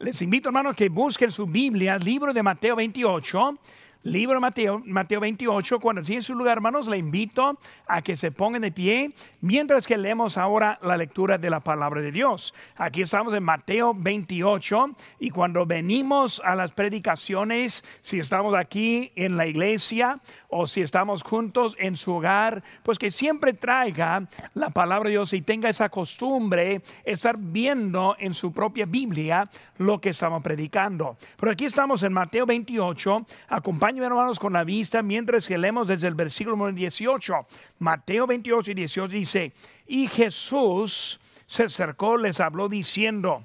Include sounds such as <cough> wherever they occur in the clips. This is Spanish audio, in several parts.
Les invito, hermanos, que busquen su Biblia, libro de Mateo 28 libro Mateo, Mateo 28, cuando tiene su lugar, hermanos, le invito a que se pongan de pie mientras que leemos ahora la lectura de la palabra de Dios. Aquí estamos en Mateo 28 y cuando venimos a las predicaciones, si estamos aquí en la iglesia o si estamos juntos en su hogar, pues que siempre traiga la palabra de Dios y tenga esa costumbre estar viendo en su propia Biblia lo que estamos predicando. Pero aquí estamos en Mateo 28, acompáñenme hermanos con la vista mientras que leemos desde el versículo 18. Mateo 28 y 18 dice, y Jesús se acercó, les habló diciendo,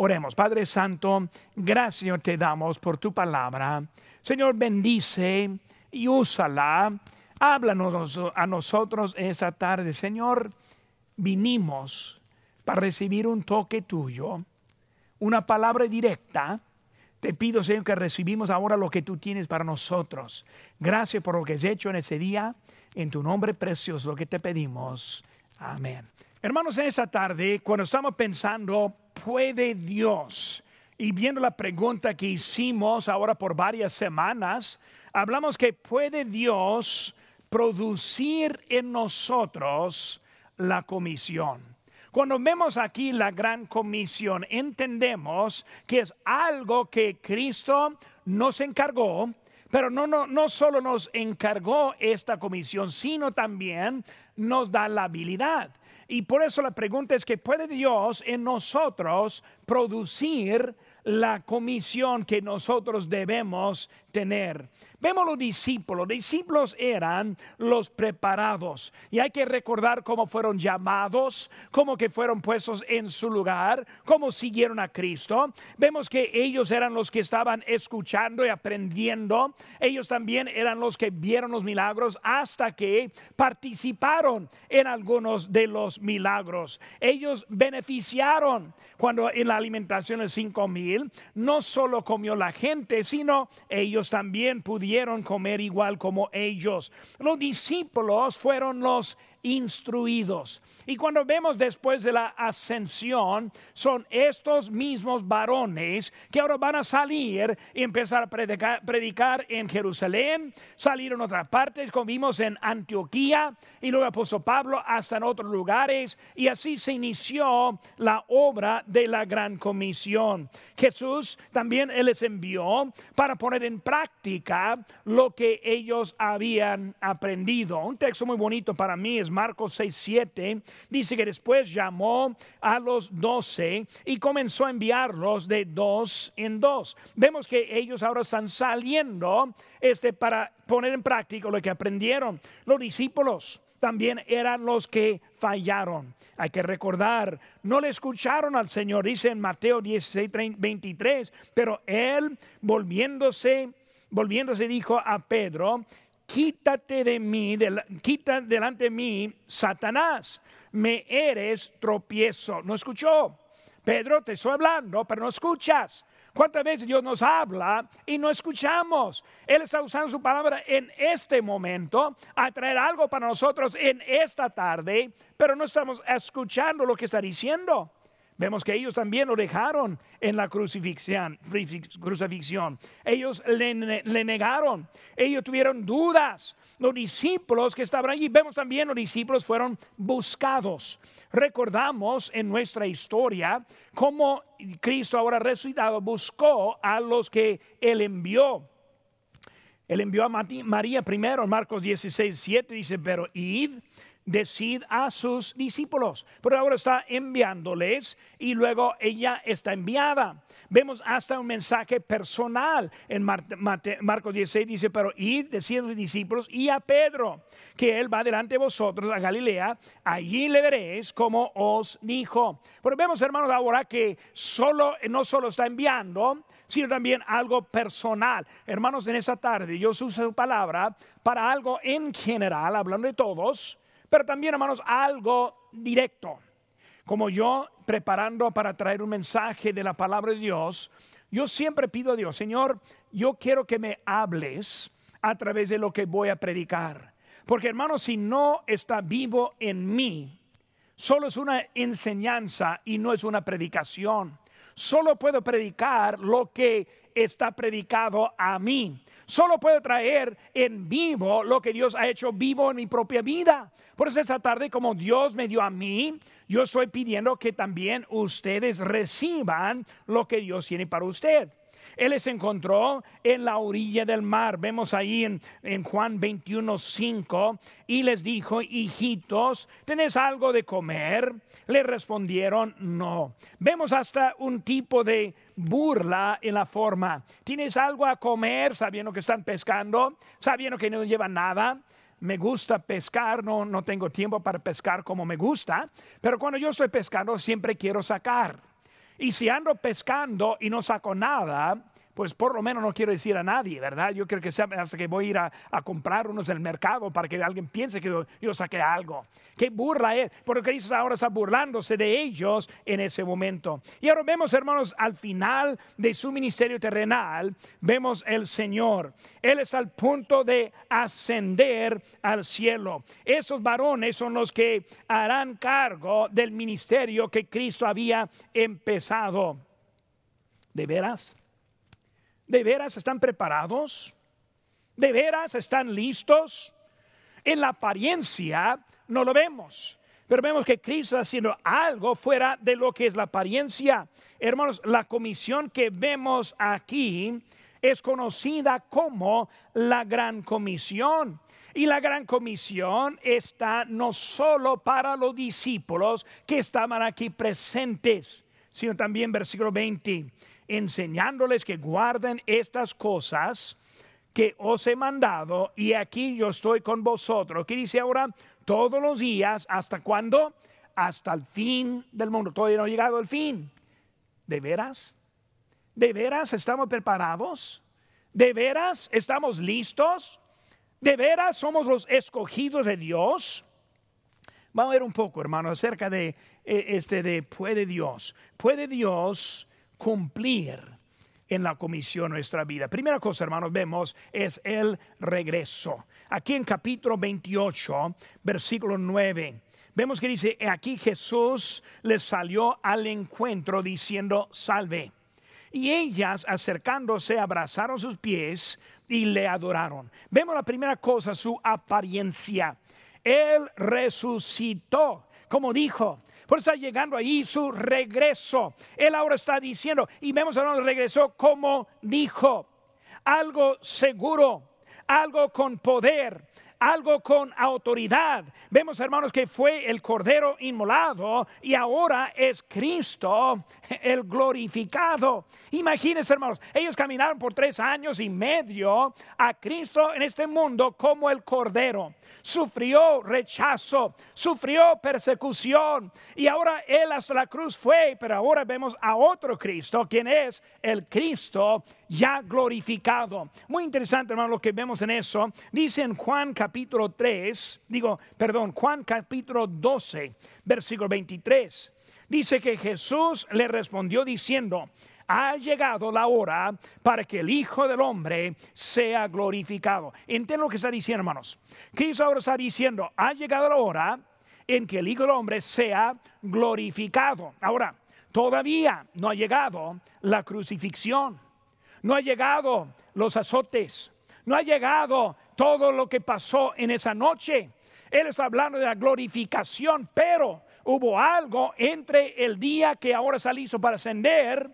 Oremos, Padre Santo, gracias te damos por tu palabra. Señor, bendice y úsala. Háblanos a nosotros esa tarde. Señor, vinimos para recibir un toque tuyo, una palabra directa. Te pido, Señor, que recibimos ahora lo que tú tienes para nosotros. Gracias por lo que has hecho en ese día. En tu nombre precioso, lo que te pedimos. Amén. Hermanos, en esa tarde, cuando estamos pensando puede Dios? Y viendo la pregunta que hicimos ahora por varias semanas, hablamos que puede Dios producir en nosotros la comisión. Cuando vemos aquí la gran comisión, entendemos que es algo que Cristo nos encargó, pero no, no, no solo nos encargó esta comisión, sino también nos da la habilidad. Y por eso la pregunta es que puede Dios en nosotros producir la comisión que nosotros debemos tener. Vemos los discípulos. Los discípulos eran los preparados. Y hay que recordar cómo fueron llamados, cómo que fueron puestos en su lugar, cómo siguieron a Cristo. Vemos que ellos eran los que estaban escuchando y aprendiendo. Ellos también eran los que vieron los milagros hasta que participaron en algunos de los milagros. Ellos beneficiaron cuando en la alimentación de cinco mil, no solo comió la gente, sino ellos también pudieron comer igual como ellos. Los discípulos fueron los instruidos. Y cuando vemos después de la ascensión, son estos mismos varones que ahora van a salir y empezar a predicar, en Jerusalén, salir en otras partes, como vimos en Antioquía, y luego apóstol Pablo hasta en otros lugares, y así se inició la obra de la gran comisión. Jesús también él les envió para poner en práctica lo que ellos habían aprendido. Un texto muy bonito para mí es Marcos 6, 7, dice que después llamó a los doce y comenzó a enviarlos de dos en dos. Vemos que ellos ahora están saliendo este, para poner en práctica lo que aprendieron. Los discípulos también eran los que fallaron. Hay que recordar, no le escucharon al Señor, dice en Mateo 16, 23, pero él volviéndose, volviéndose dijo a Pedro, quítate de mí, quita delante de mí, Satanás, me eres tropiezo. No escuchó. Pedro, te estoy hablando, pero no escuchas. ¿Cuántas veces Dios nos habla y no escuchamos? Él está usando su palabra en este momento a traer algo para nosotros en esta tarde, pero no estamos escuchando lo que está diciendo. Vemos que ellos también lo dejaron en la crucifixión. crucifixión. Ellos le, negaron. Ellos tuvieron dudas. Los discípulos que estaban allí, vemos también los discípulos fueron buscados. Recordamos en nuestra historia cómo Cristo ahora resucitado buscó a los que él envió. Él envió a María primero, Marcos 16, 7 dice, pero id decid a sus discípulos. Pero ahora está enviándoles y luego ella está enviada. Vemos hasta un mensaje personal en Marcos 16 dice, pero id, decid a sus discípulos y a Pedro, que él va delante de vosotros a Galilea, allí le veréis como os dijo. Pero vemos hermanos ahora que solo, no solo está enviando, sino también algo personal. Hermanos, en esa tarde yo uso su palabra para algo en general, hablando de todos, pero también, hermanos, algo directo. Como yo preparando para traer un mensaje de la palabra de Dios, yo siempre pido a Dios, Señor, yo quiero que me hables a través de lo que voy a predicar. Porque hermanos, si no está vivo en mí, solo es una enseñanza y no es una predicación. Solo puedo predicar lo que está predicado a mí. Solo puedo traer en vivo lo que Dios ha hecho vivo en mi propia vida. Por eso esta tarde, como Dios me dio a mí, yo estoy pidiendo que también ustedes reciban lo que Dios tiene para usted. Él les encontró en la orilla del mar. Vemos ahí en, Juan 21, 5. Y les dijo, hijitos, ¿tenés algo de comer? Le respondieron, no. Vemos hasta un tipo de burla en la forma. ¿Tienes algo a comer sabiendo que están pescando? Sabiendo que no llevan nada me gusta pescar, no, no tengo tiempo para pescar como me gusta, pero cuando yo estoy pescando siempre quiero sacar. Y si ando pescando y no saco nada, pues por lo menos no quiero decir a nadie, ¿verdad? Yo creo que sea hasta que voy a ir a, comprar unos del mercado para que alguien piense que yo, saqué algo. Qué burla es, porque Cristo ahora está burlándose de ellos en ese momento. Y ahora vemos, hermanos, al final de su ministerio terrenal, vemos el Señor. Él es al punto de ascender al cielo. Esos varones son los que harán cargo del ministerio que Cristo había empezado. ¿De veras? ¿De veras están preparados? ¿De veras están listos? En la apariencia no lo vemos, pero vemos que Cristo está haciendo algo fuera de lo que es la apariencia. Hermanos, la comisión que vemos aquí es conocida como la gran comisión. Y la gran comisión está no solo para los discípulos que estaban aquí presentes, sino también versículo 20 enseñándoles que guarden estas cosas que os he mandado y aquí yo estoy con vosotros. ¿Qué dice ahora? Todos los días, ¿hasta cuándo? Hasta el fin del mundo. Todavía no ha llegado el fin. ¿De veras? ¿De veras estamos preparados? ¿De veras estamos listos? ¿De veras somos los escogidos de Dios? Vamos a ver un poco, hermano, acerca de eh, este de puede Dios. Puede Dios cumplir en la comisión nuestra vida. Primera cosa, hermanos, vemos es el regreso. Aquí en capítulo 28, versículo 9, vemos que dice, aquí Jesús les salió al encuentro diciendo, salve. Y ellas, acercándose, abrazaron sus pies y le adoraron. Vemos la primera cosa, su apariencia. Él resucitó, como dijo, por eso está llegando ahí su regreso. Él ahora está diciendo, y vemos ahora el regreso como dijo, algo seguro, algo con poder, algo con autoridad. Vemos, hermanos, que fue el Cordero inmolado y ahora es Cristo el glorificado. Imagínense, hermanos, ellos caminaron por tres años y medio a Cristo en este mundo como el Cordero. Sufrió rechazo, sufrió persecución y ahora Él hasta la cruz fue, pero ahora vemos a otro Cristo, quien es el Cristo ya glorificado. Muy interesante, hermano, lo que vemos en eso. Dice en Juan capítulo 3, digo, perdón, Juan capítulo 12, versículo 23. Dice que Jesús le respondió diciendo, ha llegado la hora para que el Hijo del Hombre sea glorificado. Entiendo lo que está diciendo, hermanos. Cristo ahora está diciendo, ha llegado la hora en que el Hijo del Hombre sea glorificado. Ahora, todavía no ha llegado la crucifixión. No ha llegado los azotes. No ha llegado todo lo que pasó en esa noche. Él está hablando de la glorificación, pero hubo algo entre el día que ahora está listo para ascender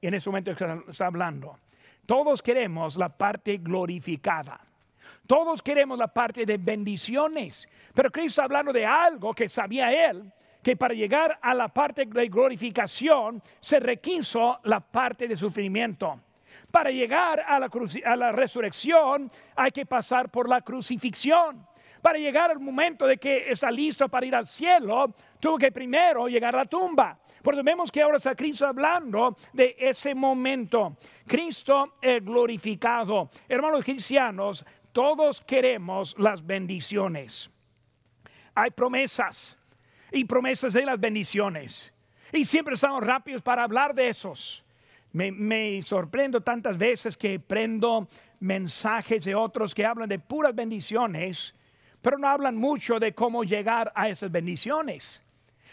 y en ese momento está hablando. Todos queremos la parte glorificada. Todos queremos la parte de bendiciones, pero Cristo hablando de algo que sabía él, que para llegar a la parte de glorificación se requiso la parte de sufrimiento. Para llegar a la, a la resurrección hay que pasar por la crucifixión. Para llegar al momento de que está listo para ir al cielo, tuvo que primero llegar a la tumba. Por eso vemos que ahora está Cristo hablando de ese momento. Cristo es glorificado. Hermanos cristianos, todos queremos las bendiciones. Hay promesas y promesas de las bendiciones. Y siempre estamos rápidos para hablar de esos. Me, sorprendo tantas veces que prendo mensajes de otros que hablan de puras bendiciones, pero no hablan mucho de cómo llegar a esas bendiciones.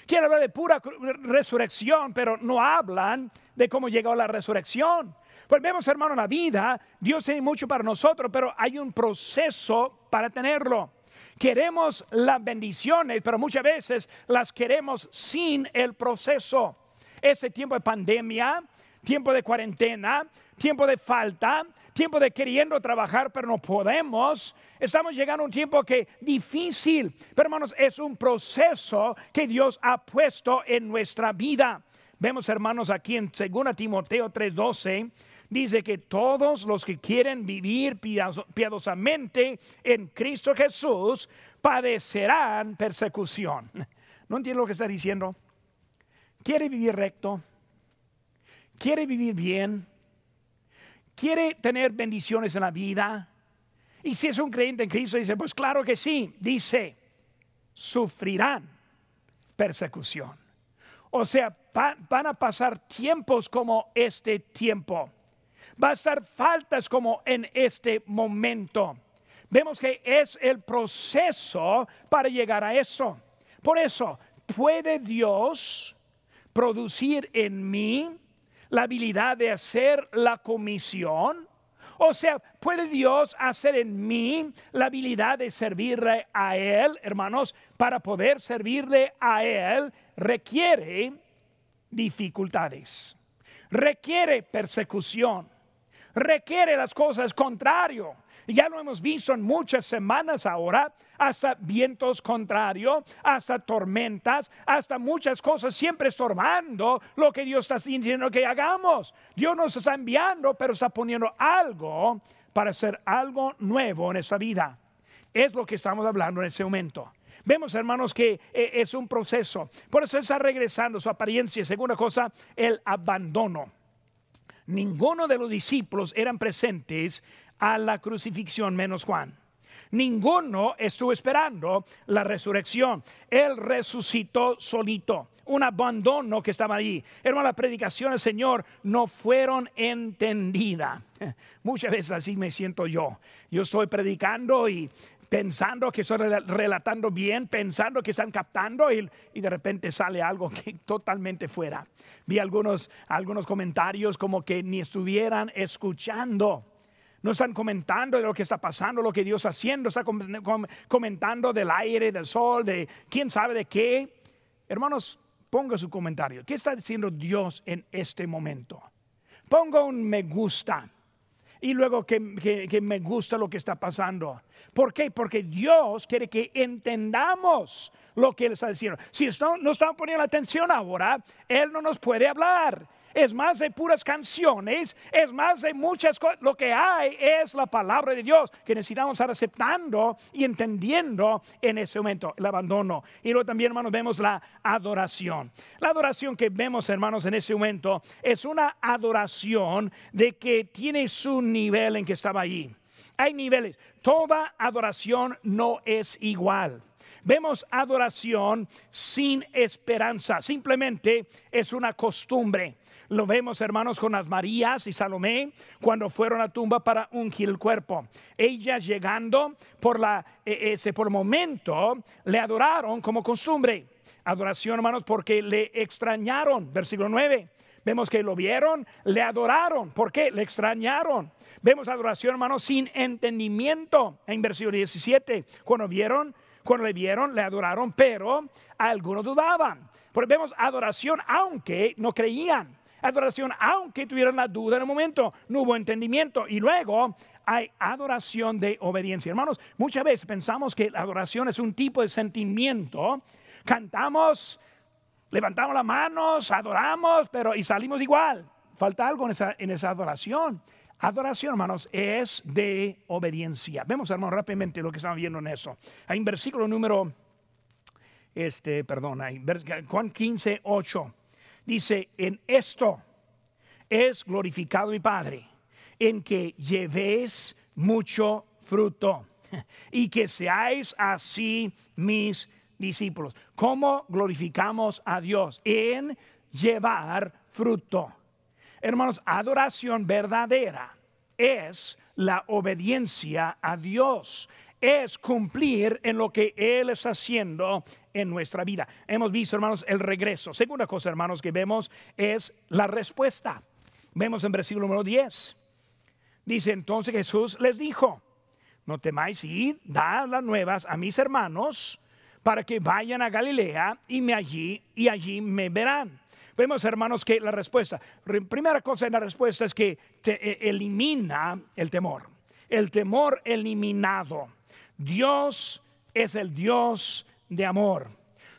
Quieren hablar de pura resurrección, pero no hablan de cómo llegó a la resurrección. Pues vemos, hermano, la vida, Dios tiene mucho para nosotros, pero hay un proceso para tenerlo. Queremos las bendiciones, pero muchas veces las queremos sin el proceso. Este tiempo de pandemia, tiempo de cuarentena, tiempo de falta, tiempo de queriendo trabajar, pero no podemos. Estamos llegando a un tiempo que difícil, pero hermanos, es un proceso que Dios ha puesto en nuestra vida. Vemos, hermanos, aquí en 2 Timoteo 3:12 dice que todos los que quieren vivir piadosamente en Cristo Jesús padecerán persecución. <laughs> ¿No entiendo lo que está diciendo? ¿Quiere vivir recto? ¿Quiere vivir bien? ¿Quiere tener bendiciones en la vida? Y si es un creyente en Cristo, dice, pues claro que sí, dice, sufrirán persecución. O sea, van a pasar tiempos como este tiempo va a estar faltas como en este momento. Vemos que es el proceso para llegar a eso. Por eso, ¿puede Dios producir en mí la habilidad de hacer la comisión? O sea, ¿puede Dios hacer en mí la habilidad de servirle a Él, hermanos? Para poder servirle a Él requiere dificultades, requiere persecución, requiere las cosas contrario. Ya lo hemos visto en muchas semanas ahora, hasta vientos contrarios, hasta tormentas, hasta muchas cosas siempre estorbando lo que Dios está diciendo que hagamos. Dios nos está enviando, pero está poniendo algo para hacer algo nuevo en esta vida. Es lo que estamos hablando en ese momento. Vemos, hermanos, que eh, es un proceso. Por eso está regresando su apariencia. Segunda cosa, el abandono ninguno de los discípulos eran presentes a la crucifixión menos Juan. Ninguno estuvo esperando la resurrección. Él resucitó solito. Un abandono que estaba allí. Hermano, la predicación del Señor no fueron entendidas. <laughs> Muchas veces así me siento yo. Yo estoy predicando y pensando que estoy relatando bien, pensando que están captando y, de repente sale algo <laughs> que totalmente fuera. Vi algunos, algunos comentarios como que ni estuvieran escuchando. No están comentando de lo que está pasando, lo que Dios está haciendo, está comentando del aire, del sol, de quién sabe de qué. Hermanos, ponga su comentario. ¿Qué está diciendo Dios en este momento? Ponga un me gusta y luego que, me gusta lo que está pasando. ¿Por qué? Porque Dios quiere que entendamos lo que Él está diciendo. Si no estamos poniendo atención ahora, Él no nos puede hablar es más de puras canciones, es más de muchas cosas. Lo que hay es la palabra de Dios que necesitamos estar aceptando y entendiendo en ese momento, el abandono. Y luego también, hermanos, vemos la adoración. La adoración que vemos, hermanos, en ese momento es una adoración de que tiene su nivel en que estaba allí. Hay niveles. Toda adoración no es igual. Vemos adoración sin esperanza, simplemente es una costumbre. Lo vemos, hermanos, con las Marías y Salomé cuando fueron a tumba para ungir el cuerpo. Ellas llegando por la e, ese por momento le adoraron como costumbre. Adoración, hermanos, porque le extrañaron. Versículo 9. Vemos que lo vieron, le adoraron. ¿Por qué? Le extrañaron. Vemos adoración, hermanos, sin entendimiento. En versículo 17, cuando vieron, cuando le vieron, le adoraron, pero algunos dudaban. Porque vemos adoración aunque no creían. Adoración aunque tuvieran la duda en el momento, no hubo entendimiento. Y luego hay adoración de obediencia. Hermanos, muchas veces pensamos que la adoración es un tipo de sentimiento. Cantamos, levantamos las manos, adoramos, pero y salimos igual. Falta algo en esa, en esa adoración. Adoración, hermanos, es de obediencia. Vemos, hermanos, rápidamente lo que estamos viendo en eso. Hay un versículo número, este, perdón, hay, Juan 15, 8. Dice, en esto es glorificado mi Padre, en que llevéis mucho fruto y que seáis así mis discípulos. ¿Cómo glorificamos a Dios? En llevar fruto. Hermanos, adoración verdadera es la obediencia a Dios, es cumplir en lo que Él está haciendo en nuestra vida. Hemos visto, hermanos, el regreso. Segunda cosa, hermanos, que vemos es la respuesta. Vemos en versículo número 10. Dice entonces Jesús les dijo, no temáis ir, dar las nuevas a mis hermanos para que vayan a Galilea y me allí y allí me verán. Vemos, hermanos, que la respuesta, primera cosa en la respuesta es que te e, elimina el temor. El temor eliminado. Dios es el Dios de amor.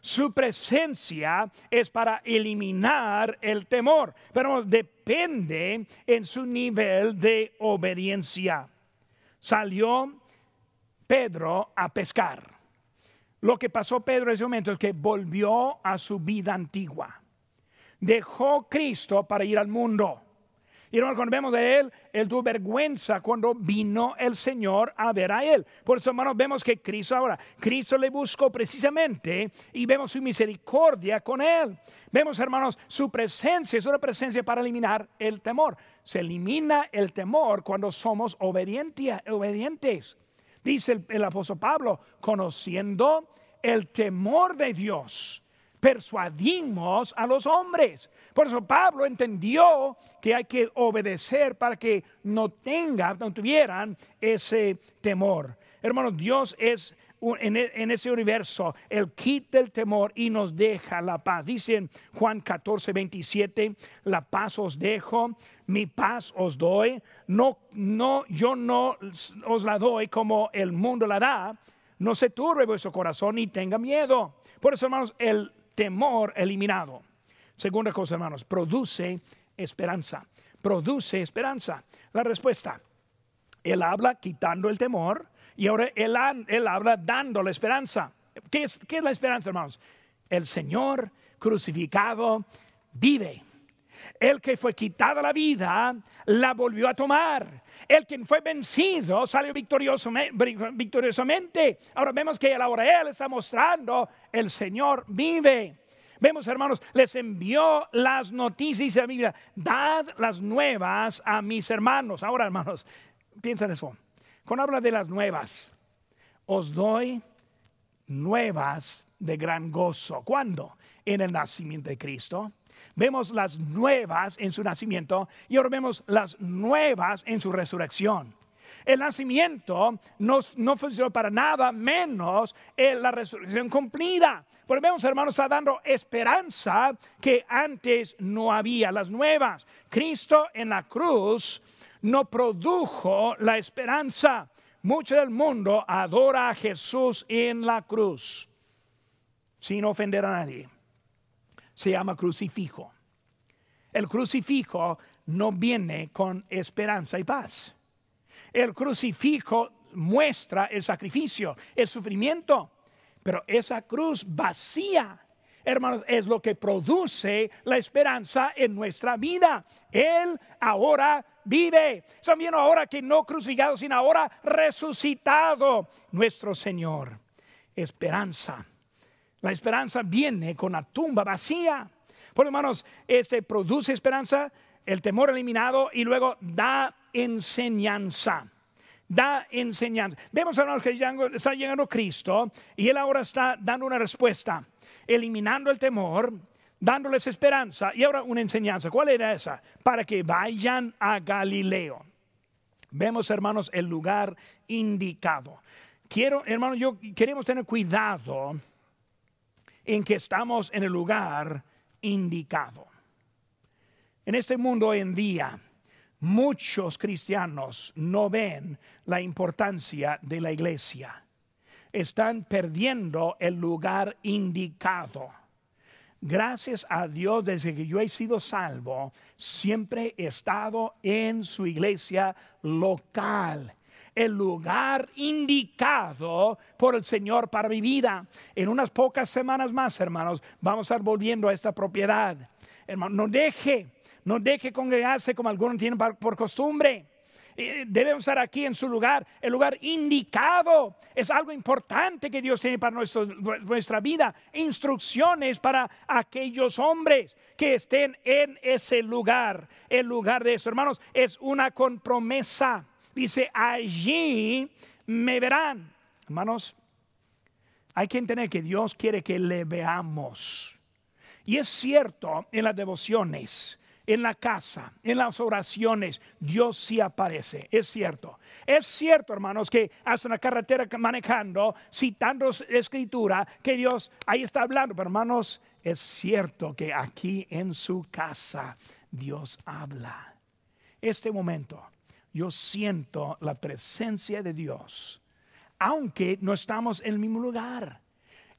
Su presencia es para eliminar el temor, pero depende en su nivel de obediencia. Salió Pedro a pescar. Lo que pasó Pedro en ese momento es que volvió a su vida antigua dejó Cristo para ir al mundo. Y cuando vemos de él, él tuvo vergüenza cuando vino el Señor a ver a él. Por eso, hermanos, vemos que Cristo ahora, Cristo le buscó precisamente y vemos su misericordia con él. Vemos, hermanos, su presencia es una presencia para eliminar el temor. Se elimina el temor cuando somos obedientes. Dice el apóstol Pablo, conociendo el temor de Dios persuadimos a los hombres. Por eso Pablo entendió que hay que obedecer para que no tengan, no tuvieran ese temor. Hermanos, Dios es e, en, ese universo, el kit del temor y nos deja la paz. Dice Juan 14, 27, la paz os dejo, mi paz os doy. No, no, yo no os la doy como el mundo la da. No se turbe vuestro corazón ni tenga miedo. Por eso, hermanos, el temor eliminado. Segunda cosa, hermanos, produce esperanza. Produce esperanza. La respuesta, Él habla quitando el temor y ahora Él, él habla dando la esperanza. ¿Qué es, ¿Qué es la esperanza, hermanos? El Señor crucificado vive. El que fue quitada la vida, la volvió a tomar. El quien fue vencido salió victoriosamente. Ahora vemos que ahora Él está mostrando, el Señor vive. Vemos, hermanos, les envió las noticias de la Biblia. Dad las nuevas a mis hermanos. Ahora, hermanos, piensen eso. Cuando habla de las nuevas, os doy nuevas de gran gozo. ¿Cuándo? En el nacimiento de Cristo. Vemos las nuevas en su nacimiento y ahora vemos las nuevas en su resurrección. El nacimiento no, no funcionó para nada menos en la resurrección cumplida. Porque vemos, hermanos, está dando esperanza que antes no había, las nuevas. Cristo en la cruz no produjo la esperanza. Mucho del mundo adora a Jesús en la cruz, sin ofender a nadie se llama crucifijo. El crucifijo no viene con esperanza y paz. El crucifijo muestra el sacrificio, el sufrimiento, pero esa cruz vacía, hermanos, es lo que produce la esperanza en nuestra vida. Él ahora vive. También ahora que no crucificado, sino ahora resucitado, nuestro Señor. Esperanza la esperanza viene con la tumba vacía. Por hermanos, este produce esperanza, el temor eliminado y luego da enseñanza. Da enseñanza. Vemos ahora que está llegando Cristo y Él ahora está dando una respuesta, eliminando el temor, dándoles esperanza y ahora una enseñanza. ¿Cuál era esa? Para que vayan a Galileo. Vemos, hermanos, el lugar indicado. Quiero, hermanos, yo queremos tener cuidado en que estamos en el lugar indicado. En este mundo hoy en día, muchos cristianos no ven la importancia de la iglesia. Están perdiendo el lugar indicado. Gracias a Dios, desde que yo he sido salvo, siempre he estado en su iglesia local el lugar indicado por el Señor para mi vida. En unas pocas semanas más, hermanos, vamos a estar volviendo a esta propiedad. Hermano, no deje, no deje congregarse como algunos tienen por costumbre. Eh, debemos estar aquí en su lugar, el lugar indicado. Es algo importante que Dios tiene para nuestra vida. Instrucciones para aquellos hombres que estén en ese lugar. El lugar de eso, hermanos, es una compromesa. Dice, allí me verán. Hermanos, hay que entender que Dios quiere que le veamos. Y es cierto en las devociones en la casa, en las oraciones, Dios sí aparece. Es cierto. Es cierto, hermanos, que hasta en la carretera manejando, citando escritura, que Dios ahí está hablando. Pero hermanos, es cierto que aquí en su casa Dios habla. Este momento, yo siento la presencia de Dios, aunque no estamos en el mismo lugar.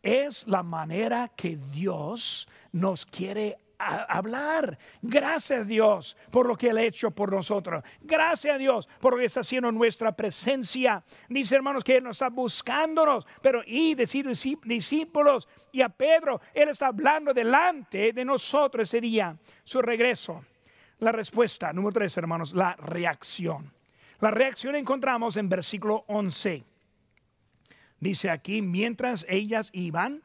Es la manera que Dios nos quiere hablar. Gracias a Dios por lo que Él ha hecho por nosotros. Gracias a Dios por lo que está haciendo nuestra presencia. Dice hermanos que Él no está buscándonos, pero y decir discípulos y a Pedro, Él está hablando delante de nosotros ese día, su regreso. La respuesta, número tres, hermanos, la reacción. La reacción encontramos en versículo 11. Dice aquí, mientras ellas iban,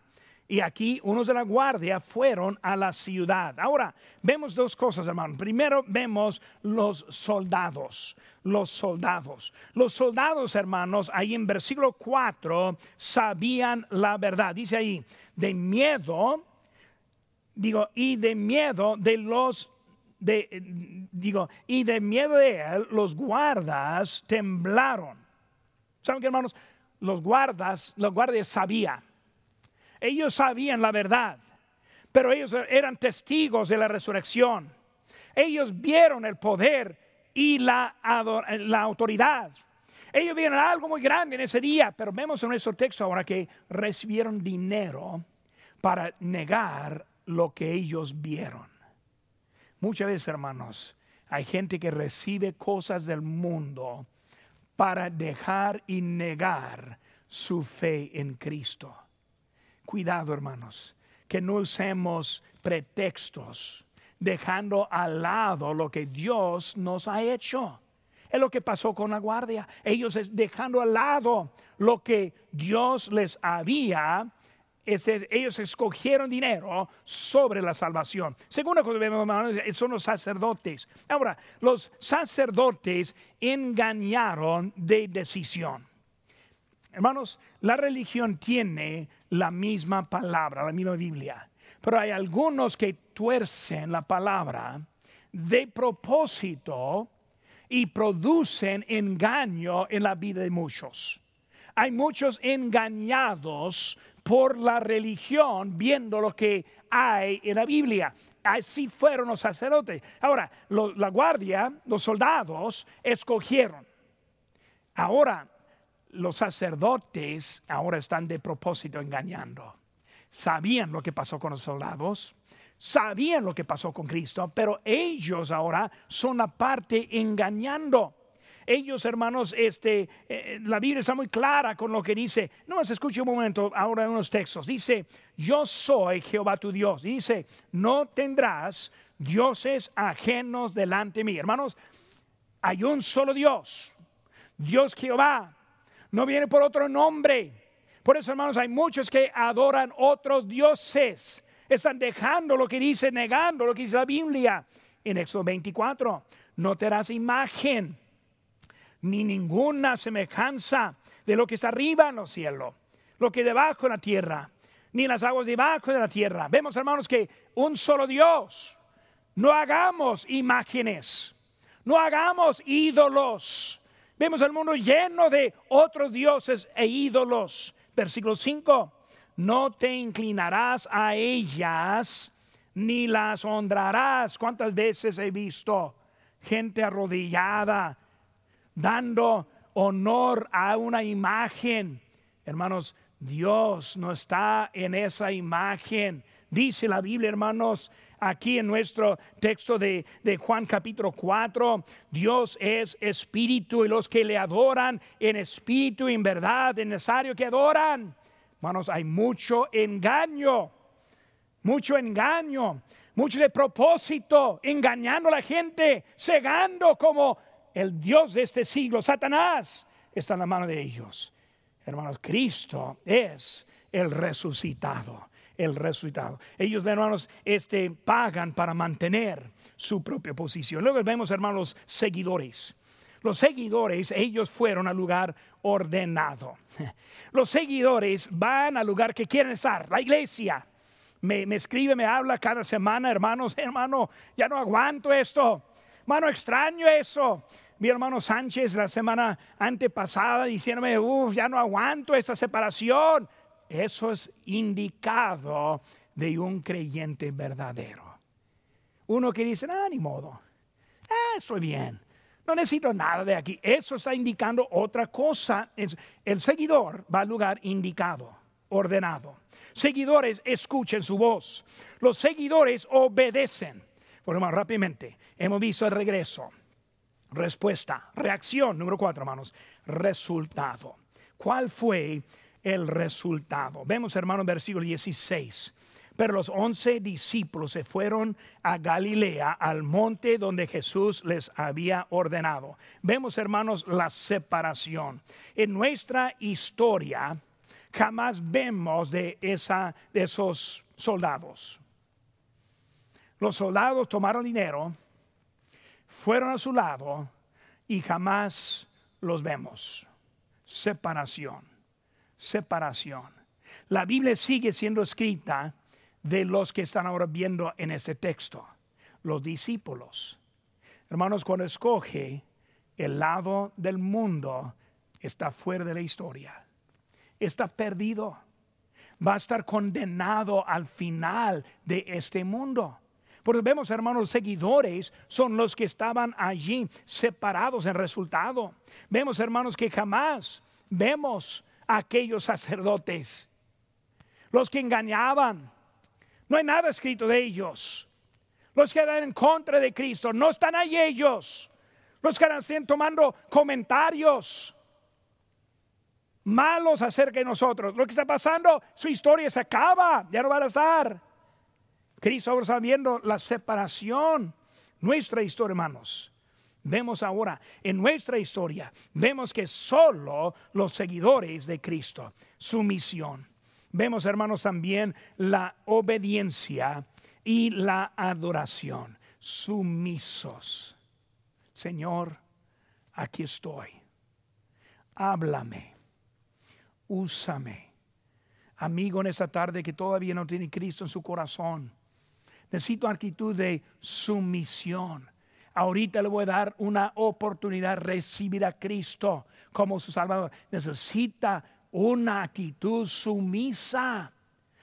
y aquí unos de la guardia fueron a la ciudad. Ahora, vemos dos cosas, hermano. Primero vemos los soldados, los soldados. Los soldados, hermanos, ahí en versículo 4 sabían la verdad. Dice ahí, de miedo, digo, y de miedo de los de, digo, y de miedo de él, los guardas temblaron. ¿Saben qué, hermanos? Los guardas, los guardias sabían ellos sabían la verdad, pero ellos eran testigos de la resurrección. Ellos vieron el poder y la, la autoridad. Ellos vieron algo muy grande en ese día, pero vemos en nuestro texto ahora que recibieron dinero para negar lo que ellos vieron. Muchas veces, hermanos, hay gente que recibe cosas del mundo para dejar y negar su fe en Cristo. Cuidado, hermanos, que no usemos pretextos, dejando al lado lo que Dios nos ha hecho. Es lo que pasó con la guardia. Ellos dejando al lado lo que Dios les había ellos escogieron dinero sobre la salvación. Segunda cosa que vemos, son los sacerdotes. Ahora, los sacerdotes engañaron de decisión. Hermanos, la religión tiene la misma palabra, la misma Biblia, pero hay algunos que tuercen la palabra de propósito y producen engaño en la vida de muchos. Hay muchos engañados por la religión viendo lo que hay en la Biblia. Así fueron los sacerdotes. Ahora, la guardia, los soldados, escogieron. Ahora, los sacerdotes ahora están de propósito engañando. Sabían lo que pasó con los soldados, sabían lo que pasó con Cristo, pero ellos ahora son la parte engañando. Ellos, hermanos, este, eh, la Biblia está muy clara con lo que dice. No más escuche un momento ahora en unos textos. Dice, yo soy Jehová tu Dios. Dice, no tendrás dioses ajenos delante de mí. Hermanos, hay un solo Dios, Dios Jehová, no viene por otro nombre. Por eso, hermanos, hay muchos que adoran otros dioses. Están dejando lo que dice, negando lo que dice la Biblia. En Éxodo 24, no te harás imagen ni ninguna semejanza de lo que está arriba en los cielos, lo que debajo en la tierra, ni las aguas debajo de la tierra. Vemos, hermanos, que un solo Dios. No hagamos imágenes, no hagamos ídolos Vemos al mundo lleno de otros dioses e ídolos. Versículo 5, no te inclinarás a ellas ni las honrarás. ¿Cuántas veces he visto gente arrodillada dando honor a una imagen? Hermanos, Dios no está en esa imagen. Dice la Biblia, hermanos, aquí en nuestro texto de, Juan capítulo 4, Dios es espíritu y los que le adoran en espíritu y en verdad es necesario que adoran. Hermanos, hay mucho engaño, mucho engaño, mucho de propósito, engañando a la gente, cegando como el Dios de este siglo, Satanás, está en la mano de ellos. Hermanos, Cristo es el resucitado el resultado. Ellos, hermanos, este, pagan para mantener su propia posición. Luego vemos, hermanos, seguidores. Los seguidores, ellos fueron al lugar ordenado. <laughs> Los seguidores van al lugar que quieren estar, la iglesia. Me, escribe, me habla cada semana, hermanos, hermano, ya no aguanto esto. Hermano, extraño eso mi hermano Sánchez la semana antepasada diciéndome, uff, ya no aguanto esta separación. Eso es indicado de un creyente verdadero. Uno que dice, ah, ni modo, ah, estoy bien, no necesito nada de aquí. Eso está indicando otra cosa. El seguidor va al lugar indicado, ordenado. Seguidores escuchen su voz. Los seguidores obedecen. Por más rápidamente, hemos visto el regreso. Respuesta, reacción, número cuatro, hermanos. Resultado. ¿Cuál fue el resultado. Vemos, hermano, versículo 16. Pero los once discípulos se fueron a Galilea, al monte donde Jesús les había ordenado. Vemos, hermanos, la separación. En nuestra historia jamás vemos de, esa, de esos soldados. Los soldados tomaron dinero, fueron a su lado y jamás los vemos. Separación separación. La Biblia sigue siendo escrita de los que están ahora viendo en este texto, los discípulos. Hermanos, cuando escoge el lado del mundo, está fuera de la historia, está perdido, va a estar condenado al final de este mundo. Porque vemos, hermanos, seguidores son los que estaban allí separados en resultado. Vemos, hermanos, que jamás vemos aquellos sacerdotes, los que engañaban. No hay nada escrito de ellos. Los que eran en contra de Cristo, no están ahí ellos. Los que están tomando comentarios malos acerca de nosotros. Lo que está pasando, su historia se acaba, ya no va a estar. Cristo ahora está viendo la separación. Nuestra historia, hermanos, Vemos ahora en nuestra historia, vemos que solo los seguidores de Cristo, su misión. Vemos, hermanos, también la obediencia y la adoración, sumisos. Señor, aquí estoy. Háblame, úsame. Amigo en esta tarde que todavía no tiene Cristo en su corazón, necesito actitud de sumisión Ahorita le voy a dar una oportunidad recibir a Cristo como su Salvador. Necesita una actitud sumisa.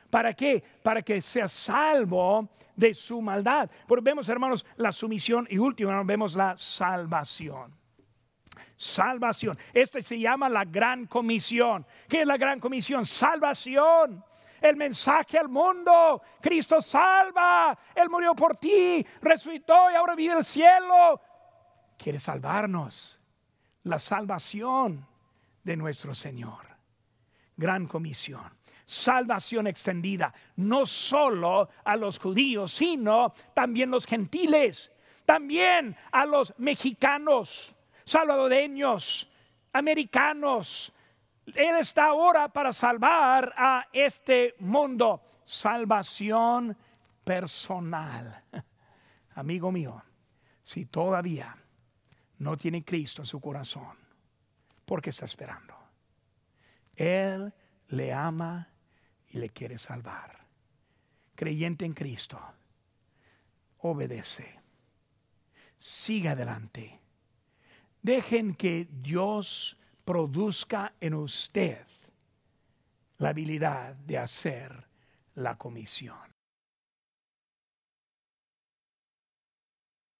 ¿Para qué? Para que sea salvo de su maldad. Porque vemos, hermanos, la sumisión y último, vemos la salvación. Salvación. Esta se llama la gran comisión. ¿Qué es la gran comisión? Salvación el mensaje al mundo. Cristo salva, Él murió por ti, resucitó y ahora vive el cielo. Quiere salvarnos. La salvación de nuestro Señor. Gran comisión. Salvación extendida, no solo a los judíos, sino también los gentiles, también a los mexicanos, salvadoreños, americanos, él está ahora para salvar a este mundo. Salvación personal. <laughs> Amigo mío, si todavía no tiene Cristo en su corazón, ¿por qué está esperando? Él le ama y le quiere salvar. Creyente en Cristo, obedece. Siga adelante. Dejen que Dios produzca en usted la habilidad de hacer la comisión.